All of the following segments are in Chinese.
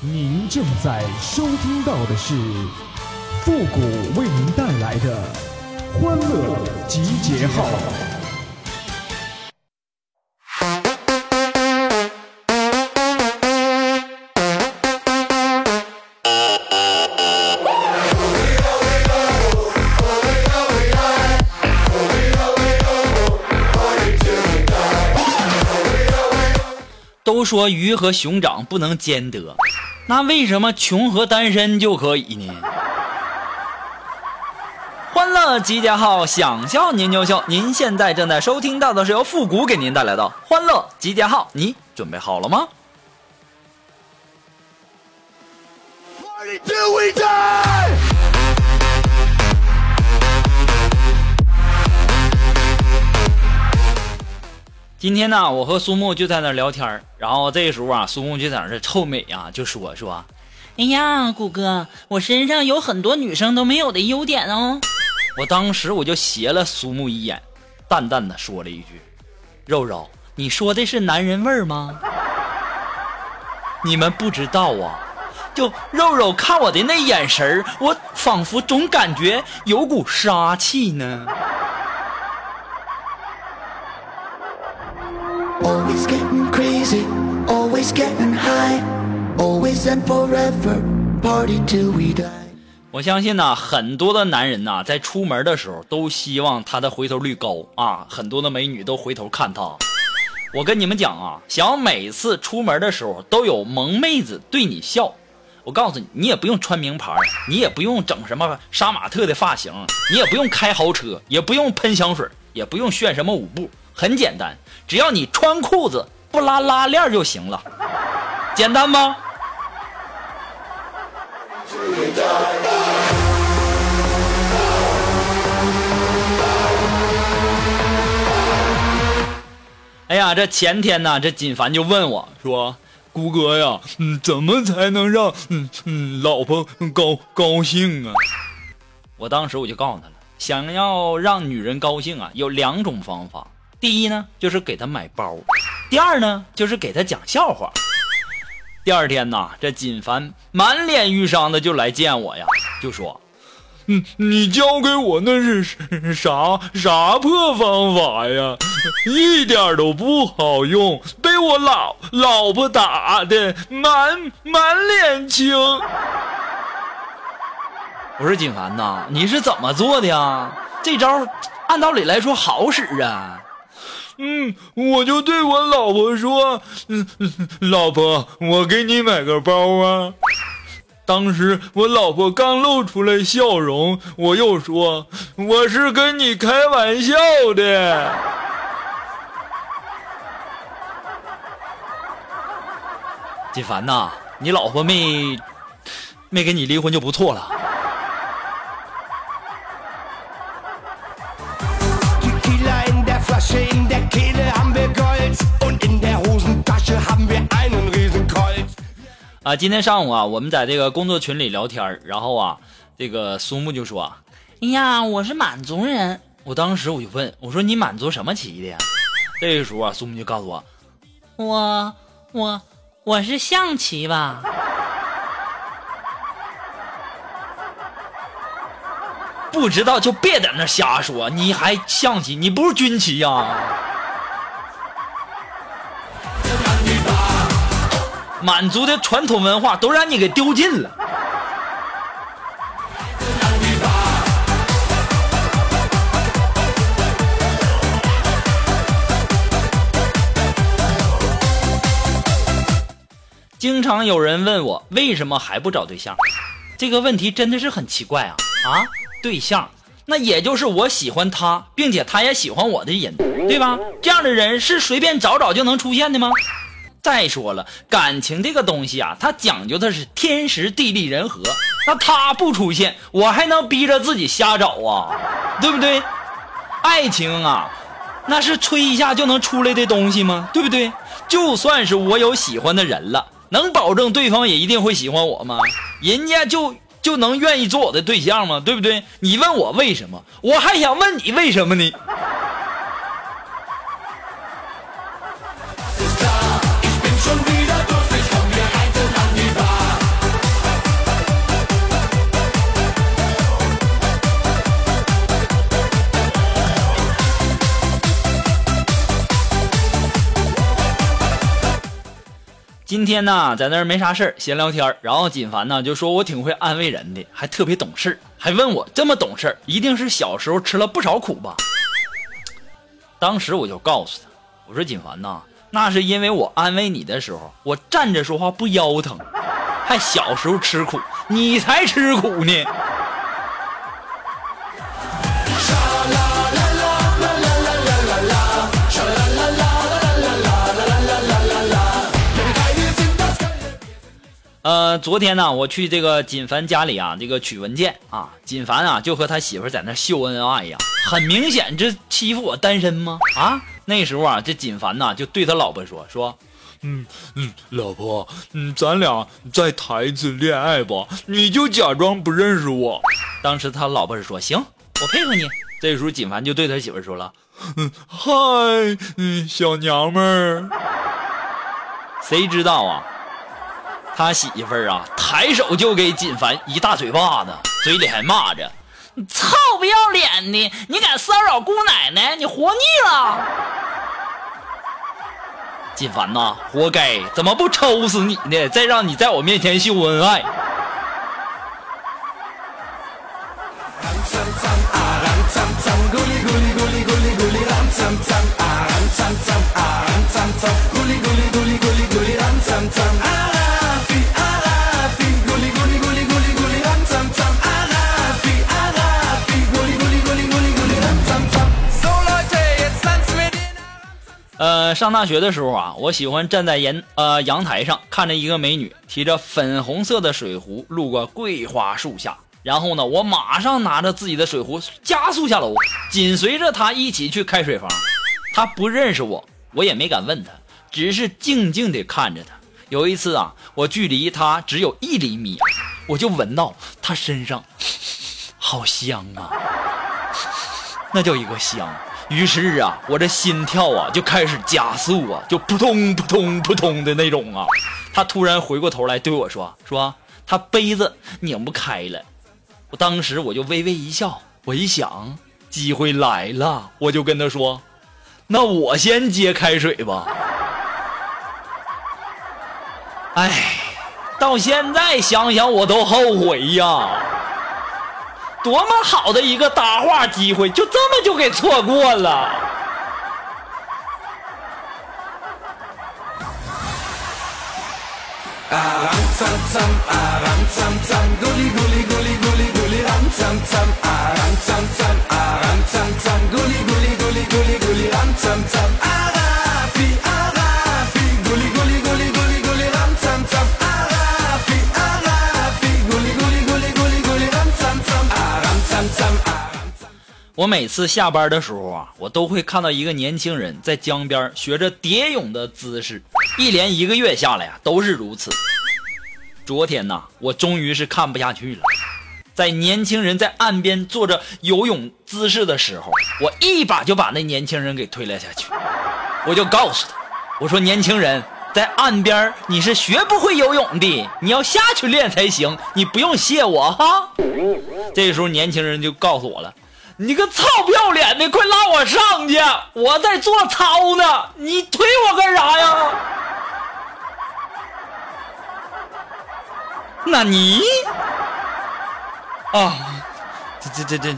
您正在收听到的是复古为您带来的欢乐集结号。都说鱼和熊掌不能兼得，那为什么穷和单身就可以呢？欢乐集结号，想笑您就笑。您现在正在收听到的是由复古给您带来的欢乐集结号，你准备好了吗？Party till we die! 今天呢，我和苏木就在那聊天然后这时候啊，苏木就在那臭美啊，就说说，哎呀，谷哥，我身上有很多女生都没有的优点哦。我当时我就斜了苏木一眼，淡淡的说了一句：“肉肉，你说的是男人味儿吗？” 你们不知道啊，就肉肉看我的那眼神儿，我仿佛总感觉有股杀气呢。Always getting crazy, always getting high, always and forever. Party till we die. 我相信呢，很多的男人呐，在出门的时候都希望他的回头率高啊，很多的美女都回头看他。我跟你们讲啊，想要每次出门的时候都有萌妹子对你笑，我告诉你，你也不用穿名牌，你也不用整什么杀马特的发型，你也不用开豪车，也不用喷香水，也不用炫什么舞步，很简单，只要你穿裤子不拉拉链就行了，简单吗？哎呀，这前天呢，这锦凡就问我说：“谷哥呀，嗯，怎么才能让嗯嗯老婆高高兴啊？”我当时我就告诉他了，想要让女人高兴啊，有两种方法。第一呢，就是给他买包；第二呢，就是给他讲笑话。第二天呐，这锦凡满脸淤伤的就来见我呀，就说：“嗯，你教给我那是啥啥破方法呀？一点都不好用，被我老老婆打的满满脸青。”我说锦凡呐，你是怎么做的呀？这招按道理来说好使啊。嗯，我就对我老婆说，嗯，老婆，我给你买个包啊。当时我老婆刚露出来笑容，我又说我是跟你开玩笑的。锦凡呐，你老婆没没跟你离婚就不错了。啊，今天上午啊，我们在这个工作群里聊天儿然后啊，这个苏木就说啊，哎呀，我是满族人，我当时我就问我说你满族什么旗的呀？这个时候啊，苏木就告诉我，我我我是象棋吧？不知道就别在那瞎说，你还象棋，你不是军棋呀、满族的传统文化都让你给丢尽了。经常有人问我为什么还不找对象，这个问题真的是很奇怪啊啊！对象，那也就是我喜欢他，并且他也喜欢我的人，对吧？这样的人是随便找找就能出现的吗？再说了，感情这个东西啊，它讲究的是天时地利人和。那他不出现，我还能逼着自己瞎找啊，对不对？爱情啊，那是吹一下就能出来的东西吗？对不对？就算是我有喜欢的人了，能保证对方也一定会喜欢我吗？人家就就能愿意做我的对象吗？对不对？你问我为什么，我还想问你为什么呢？天呢在那儿没啥事儿闲聊天，然后锦凡呢就说我挺会安慰人的，还特别懂事，还问我这么懂事，一定是小时候吃了不少苦吧？当时我就告诉他，我说锦凡呐，那是因为我安慰你的时候，我站着说话不腰疼，还小时候吃苦，你才吃苦呢。呃，昨天呢，我去这个锦凡家里啊，这个取文件啊，锦凡啊就和他媳妇在那秀恩爱呀，很明显这欺负我单身吗？啊，那时候啊，这锦凡呐就对他老婆说说，嗯嗯，老婆，嗯，咱俩再谈一次恋爱吧，你就假装不认识我。当时他老婆是说行，我配合你。这时候锦凡就对他媳妇说了，嗯，嗨，嗯，小娘们儿。谁知道啊？他媳妇儿啊，抬手就给锦凡一大嘴巴子，嘴里还骂着：“你臭不要脸的，你敢骚扰姑奶奶，你活腻了！”锦凡呐，活该，怎么不抽死你呢？再让你在我面前秀恩爱。上大学的时候啊，我喜欢站在阳呃阳台上，看着一个美女提着粉红色的水壶路过桂花树下，然后呢，我马上拿着自己的水壶加速下楼，紧随着她一起去开水房。她不认识我，我也没敢问她，只是静静地看着她。有一次啊，我距离她只有一厘米，我就闻到她身上好香啊，那叫一个香。于是啊，我这心跳啊就开始加速啊，就扑通扑通扑通的那种啊。他突然回过头来对我说：“说他杯子拧不开了。”我当时我就微微一笑，我一想机会来了，我就跟他说：“那我先接开水吧。”哎，到现在想想我都后悔呀。多么好的一个搭话机会，就这么就给错过了。我每次下班的时候啊，我都会看到一个年轻人在江边学着蝶泳的姿势，一连一个月下来呀，都是如此。昨天呐，我终于是看不下去了，在年轻人在岸边做着游泳姿势的时候，我一把就把那年轻人给推了下去。我就告诉他，我说年轻人在岸边你是学不会游泳的，你要下去练才行，你不用谢我哈。这时候年轻人就告诉我了。你个操不要脸的，快拉我上去！我在做操呢，你推我干啥呀？那你啊，这这这这，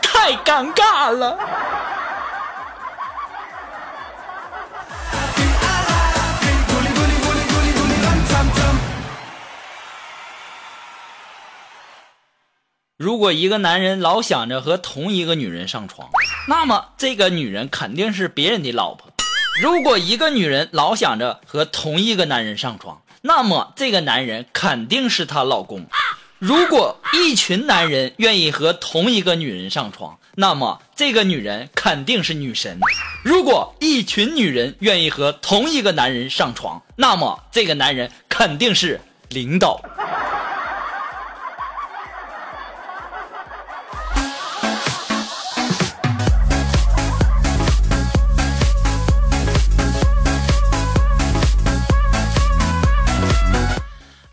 太尴尬了。如果一个男人老想着和同一个女人上床，那么这个女人肯定是别人的老婆；如果一个女人老想着和同一个男人上床，那么这个男人肯定是她老公；如果一群男人愿意和同一个女人上床，那么这个女人肯定是女神；如果一群女人愿意和同一个男人上床，那么这个男人肯定是领导。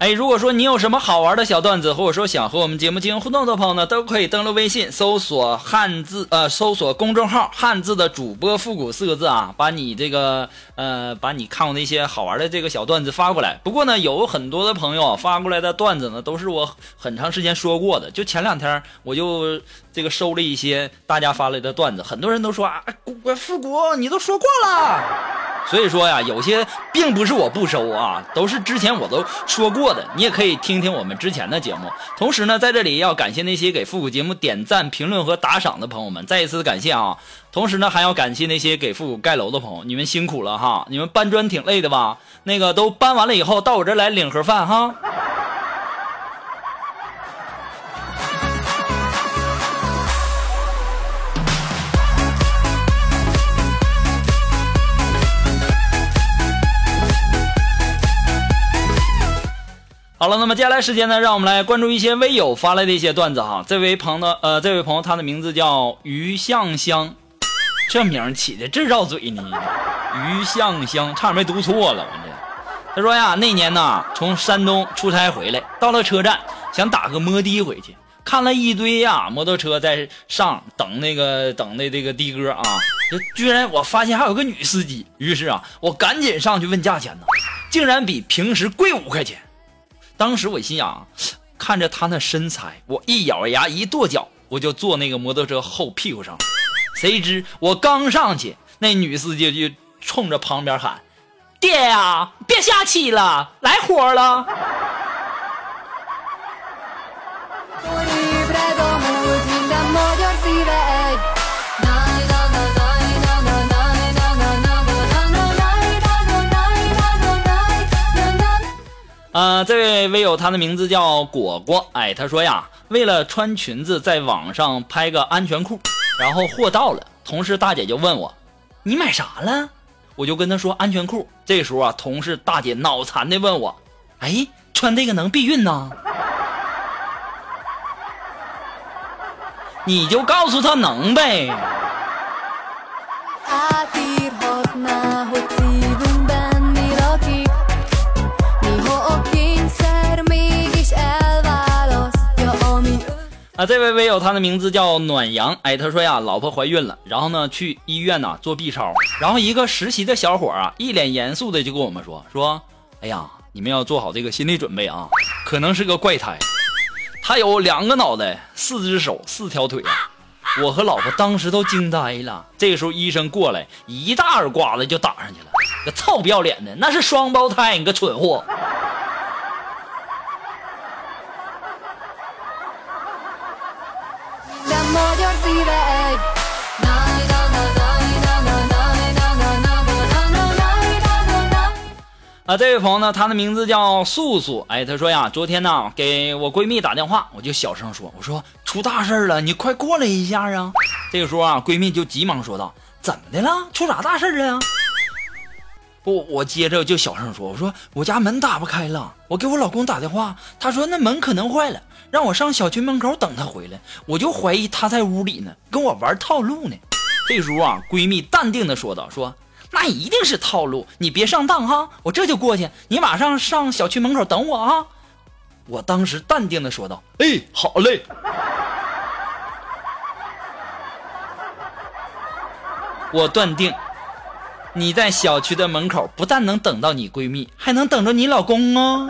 哎，如果说你有什么好玩的小段子，或者说想和我们节目进行互动的朋友呢，都可以登录微信搜索汉字，呃，搜索公众号“汉字的主播复古”四个字啊，把你这个呃，把你看过的一些好玩的这个小段子发过来。不过呢，有很多的朋友发过来的段子呢，都是我很长时间说过的。就前两天我就这个收了一些大家发来的段子，很多人都说啊，古复古你都说过了。所以说呀，有些并不是我不收啊，都是之前我都说过的。你也可以听听我们之前的节目。同时呢，在这里要感谢那些给复古节目点赞、评论和打赏的朋友们，再一次感谢啊！同时呢，还要感谢那些给复古盖楼的朋友，你们辛苦了哈！你们搬砖挺累的吧？那个都搬完了以后，到我这来领盒饭哈。好了，那么接下来时间呢，让我们来关注一些微友发来的一些段子哈。这位朋友，呃，这位朋友他的名字叫于向香，这名起的真绕嘴呢。于向香，差点没读错了，我这。他说呀，那年呢，从山东出差回来，到了车站，想打个摩的回去，看了一堆呀摩托车在上等那个等的这个的哥啊，居然我发现还有个女司机，于是啊，我赶紧上去问价钱呢，竟然比平时贵五块钱。当时我心想，看着他那身材，我一咬牙一跺脚，我就坐那个摩托车后屁股上。谁知我刚上去，那女司机就冲着旁边喊：“爹呀，别下棋了，来活了。”呃，这位微友他的名字叫果果，哎，他说呀，为了穿裙子，在网上拍个安全裤，然后货到了，同事大姐就问我，你买啥了？我就跟他说安全裤。这时候啊，同事大姐脑残的问我，哎，穿这个能避孕呢？你就告诉他能呗。这位微友他的名字叫暖阳，哎，他说呀，老婆怀孕了，然后呢去医院呢做 B 超，然后一个实习的小伙啊，一脸严肃的就跟我们说说，哎呀，你们要做好这个心理准备啊，可能是个怪胎，他有两个脑袋，四只手，四条腿啊，我和老婆当时都惊呆了。这个时候医生过来，一大耳刮子就打上去了，个臭不要脸的，那是双胞胎，你个蠢货。啊，这位朋友呢，他的名字叫素素。哎，他说呀，昨天呢给我闺蜜打电话，我就小声说，我说出大事了，你快过来一下啊。这个时候啊，闺蜜就急忙说道：“怎么的了？出啥大事了呀？”不，我接着就小声说，我说我家门打不开了，我给我老公打电话，他说那门可能坏了。让我上小区门口等他回来，我就怀疑他在屋里呢，跟我玩套路呢。这时候啊，闺蜜淡定的说道：“说那一定是套路，你别上当哈，我这就过去，你马上上小区门口等我啊。”我当时淡定的说道：“哎，好嘞。”我断定，你在小区的门口不但能等到你闺蜜，还能等着你老公哦。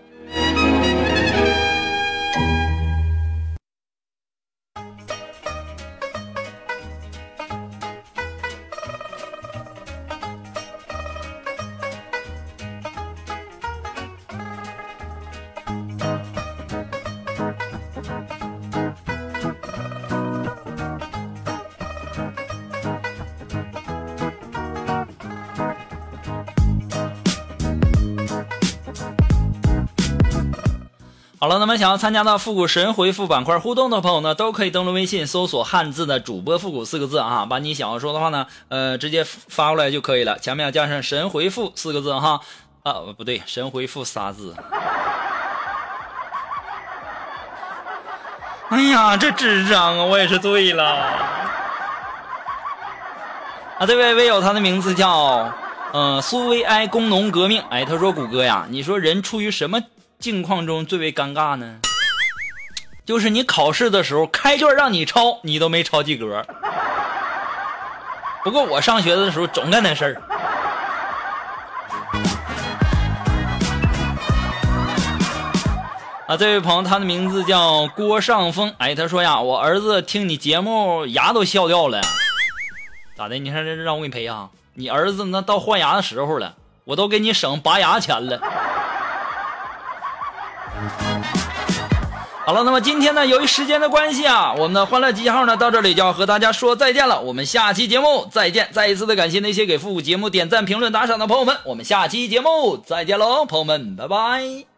好了，那么想要参加到复古神回复板块互动的朋友呢，都可以登录微信搜索汉字的主播复古四个字啊，把你想要说的话呢，呃，直接发过来就可以了，前面要加上神回复四个字哈，啊，不对，神回复仨字。哎呀，这智商啊，我也是醉了。啊，这位微友他的名字叫，呃，苏维埃工农革命。哎，他说：“谷歌呀，你说人出于什么境况中最为尴尬呢？就是你考试的时候开卷让你抄，你都没抄及格。不过我上学的时候总干那事儿。”啊，这位朋友，他的名字叫郭尚峰。哎，他说呀，我儿子听你节目牙都笑掉了，咋的？你看这让我给你赔啊？你儿子那到换牙的时候了，我都给你省拔牙钱了。好了，那么今天呢，由于时间的关系啊，我们的欢乐集结号呢到这里就要和大家说再见了。我们下期节目再见！再一次的感谢那些给复古节目点赞、评论、打赏的朋友们。我们下期节目再见喽，朋友们，拜拜。